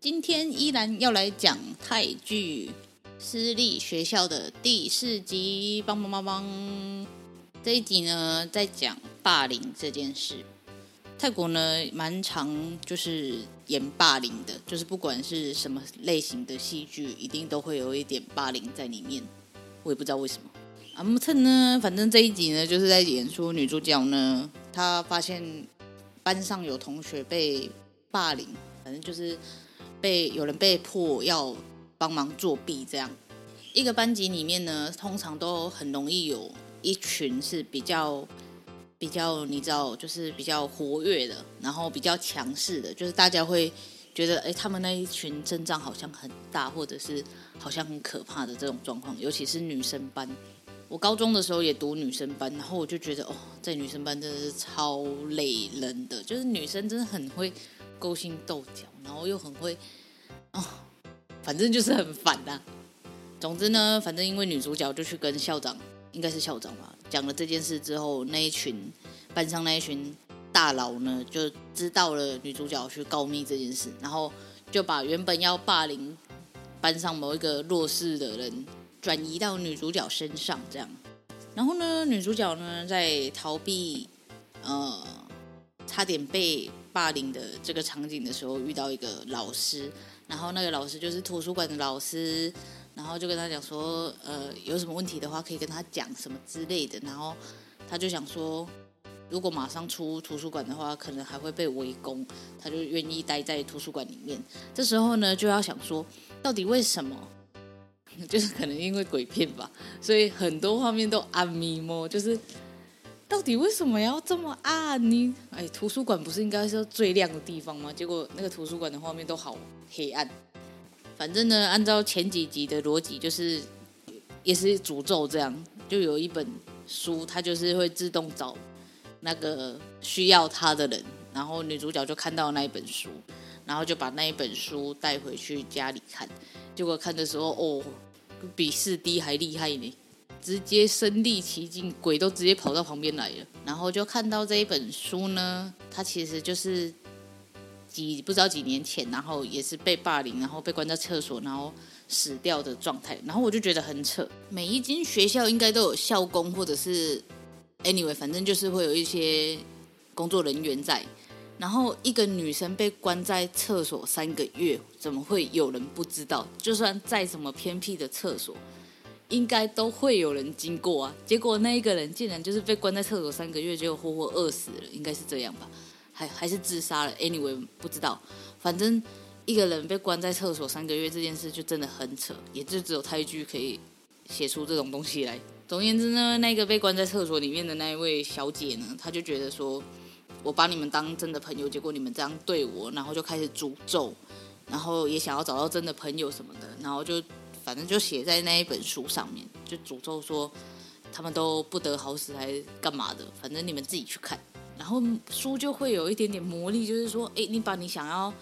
今天依然要来讲泰剧私立学校的第四集，帮帮帮帮！这一集呢，在讲霸凌这件事。泰国呢，蛮常就是演霸凌的，就是不管是什么类型的戏剧，一定都会有一点霸凌在里面。我也不知道为什么。阿木特呢，反正这一集呢，就是在演出女主角呢，她发现班上有同学被霸凌，反正就是。被有人被迫要帮忙作弊，这样一个班级里面呢，通常都很容易有一群是比较比较，你知道，就是比较活跃的，然后比较强势的，就是大家会觉得，哎，他们那一群阵仗好像很大，或者是好像很可怕的这种状况，尤其是女生班。我高中的时候也读女生班，然后我就觉得，哦，在女生班真的是超累人的，就是女生真的很会。勾心斗角，然后又很会，哦，反正就是很烦呐、总之呢，反正因为女主角就去跟校长，应该是校长吧，讲了这件事之后，那一群班上那一群大佬呢，就知道了女主角去告密这件事，然后就把原本要霸凌班上某一个弱势的人转移到女主角身上，这样。然后呢，女主角呢在逃避，呃，差点被。霸凌的这个场景的时候，遇到一个老师，然后那个老师就是图书馆的老师，然后就跟他讲说，呃，有什么问题的话可以跟他讲什么之类的，然后他就想说，如果马上出图书馆的话，可能还会被围攻，他就愿意待在图书馆里面。这时候呢，就要想说，到底为什么？就是可能因为鬼片吧，所以很多画面都暗迷蒙，就是。到底为什么要这么暗呢？哎，图书馆不是应该是最亮的地方吗？结果那个图书馆的画面都好黑暗。反正呢，按照前几集的逻辑，就是也是诅咒这样，就有一本书，它就是会自动找那个需要它的人，然后女主角就看到那一本书，然后就把那一本书带回去家里看，结果看的时候，哦，比四 D 还厉害呢。直接身历其境，鬼都直接跑到旁边来了，然后就看到这一本书呢，它其实就是几不知道几年前，然后也是被霸凌，然后被关在厕所，然后死掉的状态。然后我就觉得很扯，每一间学校应该都有校工，或者是 anyway，反正就是会有一些工作人员在。然后一个女生被关在厕所三个月，怎么会有人不知道？就算再怎么偏僻的厕所。应该都会有人经过啊，结果那一个人竟然就是被关在厕所三个月，就活活饿死了，应该是这样吧？还还是自杀了？Anyway，不知道。反正一个人被关在厕所三个月这件事就真的很扯，也就只有泰剧可以写出这种东西来。总而言之呢，那个被关在厕所里面的那一位小姐呢，她就觉得说，我把你们当真的朋友，结果你们这样对我，然后就开始诅咒，然后也想要找到真的朋友什么的，然后就。反正就写在那一本书上面，就诅咒说他们都不得好死，还干嘛的？反正你们自己去看。然后书就会有一点点魔力，就是说，哎，你把你想要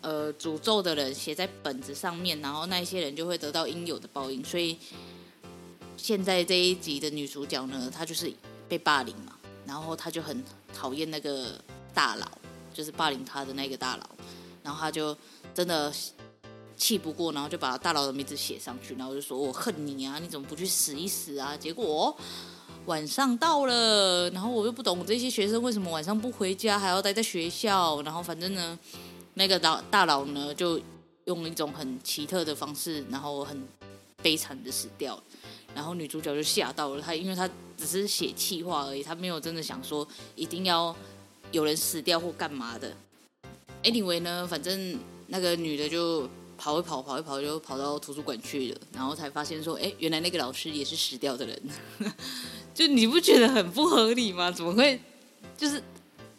呃诅咒的人写在本子上面，然后那些人就会得到应有的报应。所以现在这一集的女主角呢，她就是被霸凌嘛，然后她就很讨厌那个大佬，就是霸凌她的那个大佬，然后她就真的。气不过，然后就把大佬的名字写上去，然后就说：“我恨你啊！你怎么不去死一死啊？”结果晚上到了，然后我又不懂这些学生为什么晚上不回家，还要待在学校。然后反正呢，那个大大佬呢就用一种很奇特的方式，然后很悲惨的死掉。然后女主角就吓到了，她因为她只是写气话而已，她没有真的想说一定要有人死掉或干嘛的。Anyway 呢，反正那个女的就跑一跑，跑一跑，就跑到图书馆去了，然后才发现说，哎，原来那个老师也是死掉的人。就你不觉得很不合理吗？怎么会就是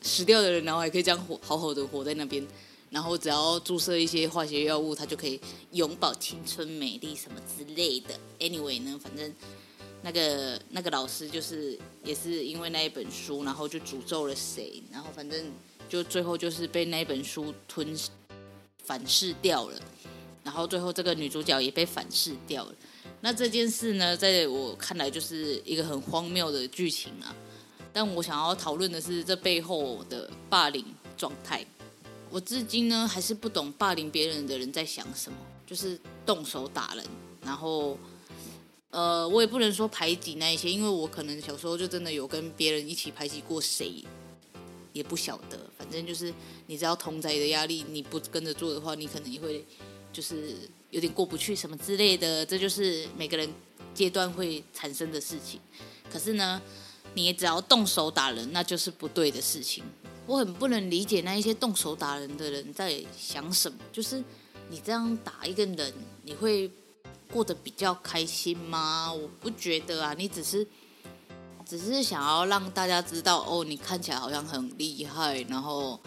死掉的人，然后还可以这样活好好的活在那边？然后只要注射一些化学药物，他就可以永葆青春美丽什么之类的。Anyway 呢，反正那个那个老师就是也是因为那一本书，然后就诅咒了谁，然后反正就最后就是被那一本书吞反噬掉了。然后最后这个女主角也被反噬掉了。那这件事呢，在我看来就是一个很荒谬的剧情啊。但我想要讨论的是这背后的霸凌状态。我至今呢还是不懂霸凌别人的人在想什么，就是动手打人，然后，呃，我也不能说排挤那一些，因为我可能小时候就真的有跟别人一起排挤过谁，也不晓得。反正就是你知道同侪的压力，你不跟着做的话，你可能也会就是有点过不去什么之类的，这就是每个人阶段会产生的事情。可是呢，你只要动手打人，那就是不对的事情。我很不能理解那一些动手打人的人在想什么，就是你这样打一个人，你会过得比较开心吗？我不觉得啊，你只是只是想要让大家知道哦，你看起来好像很厉害，然后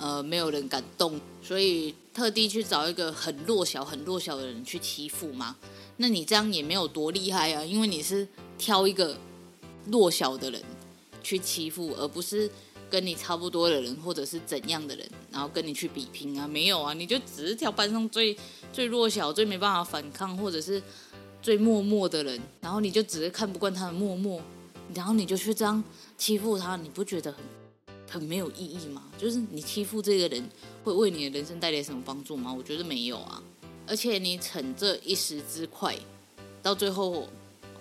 呃没有人敢动，所以特地去找一个很弱小、很弱小的人去欺负吗？那你这样也没有多厉害啊，因为你是挑一个弱小的人去欺负，而不是。跟你差不多的人，或者是怎样的人，然后跟你去比拼啊？没有啊，你就只是挑班上最最弱小、最没办法反抗，或者是最默默的人，然后你就只是看不惯他的默默，然后你就去这样欺负他，你不觉得很很没有意义吗？就是你欺负这个人，会为你的人生带来什么帮助吗？我觉得没有啊，而且你逞这一时之快，到最后。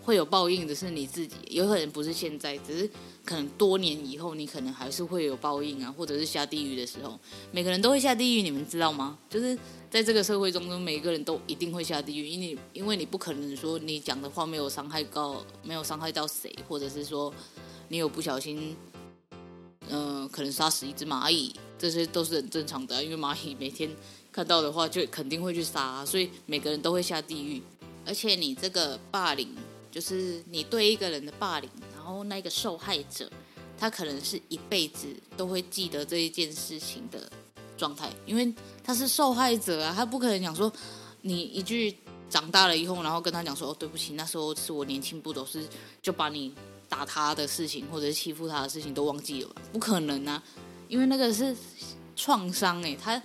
会有报应的是你自己，有可能不是现在，只是可能多年以后，你可能还是会有报应啊，或者是下地狱的时候，每个人都会下地狱，你们知道吗？就是在这个社会中，每个人都一定会下地狱，因为因为你不可能说你讲的话没有伤害到，没有伤害到谁，或者是说你有不小心，呃，可能杀死一只蚂蚁，这些都是很正常的啊，因为蚂蚁每天看到的话就肯定会去杀，所以每个人都会下地狱，而且你这个霸凌。就是你对一个人的霸凌，然后那个受害者，他可能是一辈子都会记得这一件事情的状态，因为他是受害者啊，他不可能讲说你一句长大了以后，然后跟他讲说哦，对不起，那时候是我年轻不懂事，就把你打他的事情或者是欺负他的事情都忘记了吧？不可能啊，因为那个是创伤哎，他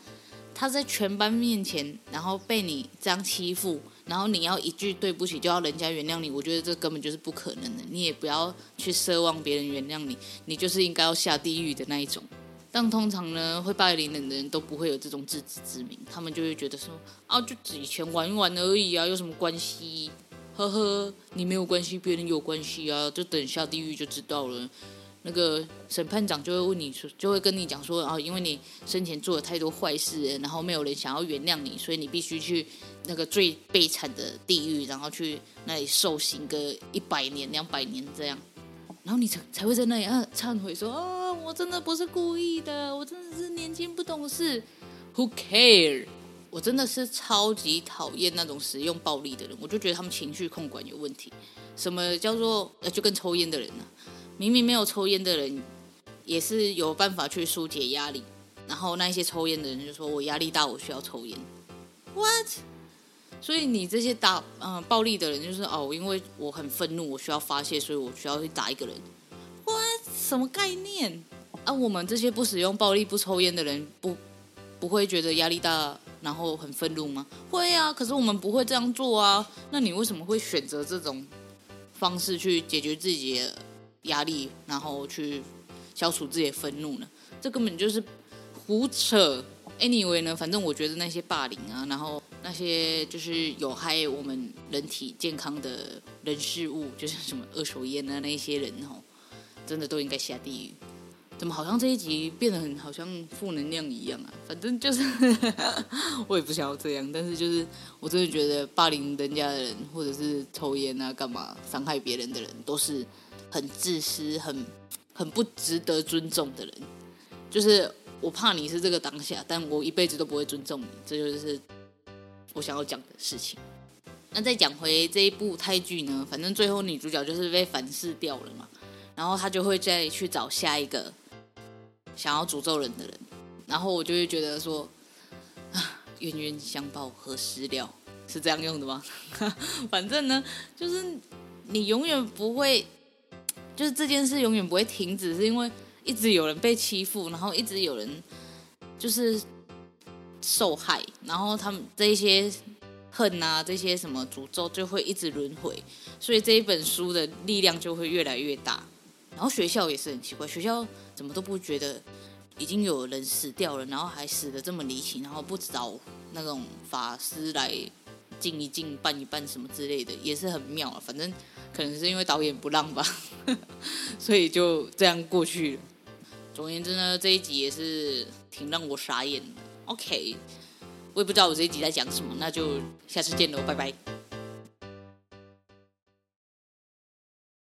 他在全班面前，然后被你这样欺负。然后你要一句对不起就要人家原谅你，我觉得这根本就是不可能的。你也不要去奢望别人原谅你，你就是应该要下地狱的那一种。但通常呢，会霸凌人的人都不会有这种自知之明，他们就会觉得说啊，就以前玩一玩而已啊，有什么关系？呵呵，你没有关系，别人有关系啊，就等下地狱就知道了。那个审判长就会问你说，就会跟你讲说啊，因为你生前做了太多坏事，然后没有人想要原谅你，所以你必须去那个最悲惨的地狱，然后去那里受刑个一百年、两百年这样，然后你才才会在那里啊忏悔说啊，我真的不是故意的，我真的是年轻不懂事。Who care？我真的是超级讨厌那种使用暴力的人，我就觉得他们情绪控管有问题。什么叫做呃，就跟抽烟的人呢、啊？明明没有抽烟的人，也是有办法去疏解压力。然后那些抽烟的人就说：“我压力大，我需要抽烟。” What？所以你这些打嗯、暴力的人就是哦，因为我很愤怒，我需要发泄，所以我需要去打一个人。What？什么概念？啊，我们这些不使用暴力、不抽烟的人，不不会觉得压力大，然后很愤怒吗？会啊，可是我们不会这样做啊。那你为什么会选择这种方式去解决自己的压力，然后去消除自己的愤怒呢？这根本就是胡扯。Anyway 呢，反正我觉得那些霸凌啊，然后那些就是有害我们人体健康的人事物，就是什么二手烟啊，那些人哦，真的都应该下地狱。怎么好像这一集变得很好像负能量一样啊？反正就是 我也不想要这样，但是就是我真的觉得霸凌人家的人，或者是抽烟啊、干嘛伤害别人的人，都是很自私、很很不值得尊重的人。就是我怕你是这个当下，但我一辈子都不会尊重你。这就是我想要讲的事情。那再讲回这一部泰剧呢，反正最后女主角就是被反噬掉了嘛，然后她就会再去找下一个想要诅咒人的人，然后我就会觉得说，冤冤相报何时了，是这样用的吗？反正呢，就是你永远不会，就是这件事永远不会停止，是因为一直有人被欺负，然后一直有人就是受害，然后他们这些。恨啊，这些什么诅咒就会一直轮回，所以这一本书的力量就会越来越大。然后学校也是很奇怪，学校怎么都不觉得已经有人死掉了，然后还死得这么离奇，然后不找那种法师来静一静、办一办什么之类的，也是很妙啊。反正可能是因为导演不让吧，所以就这样过去了。总而言之呢，这一集也是挺让我傻眼的。OK。我也不知道我这一集在讲什么，那就下次见喽，拜拜。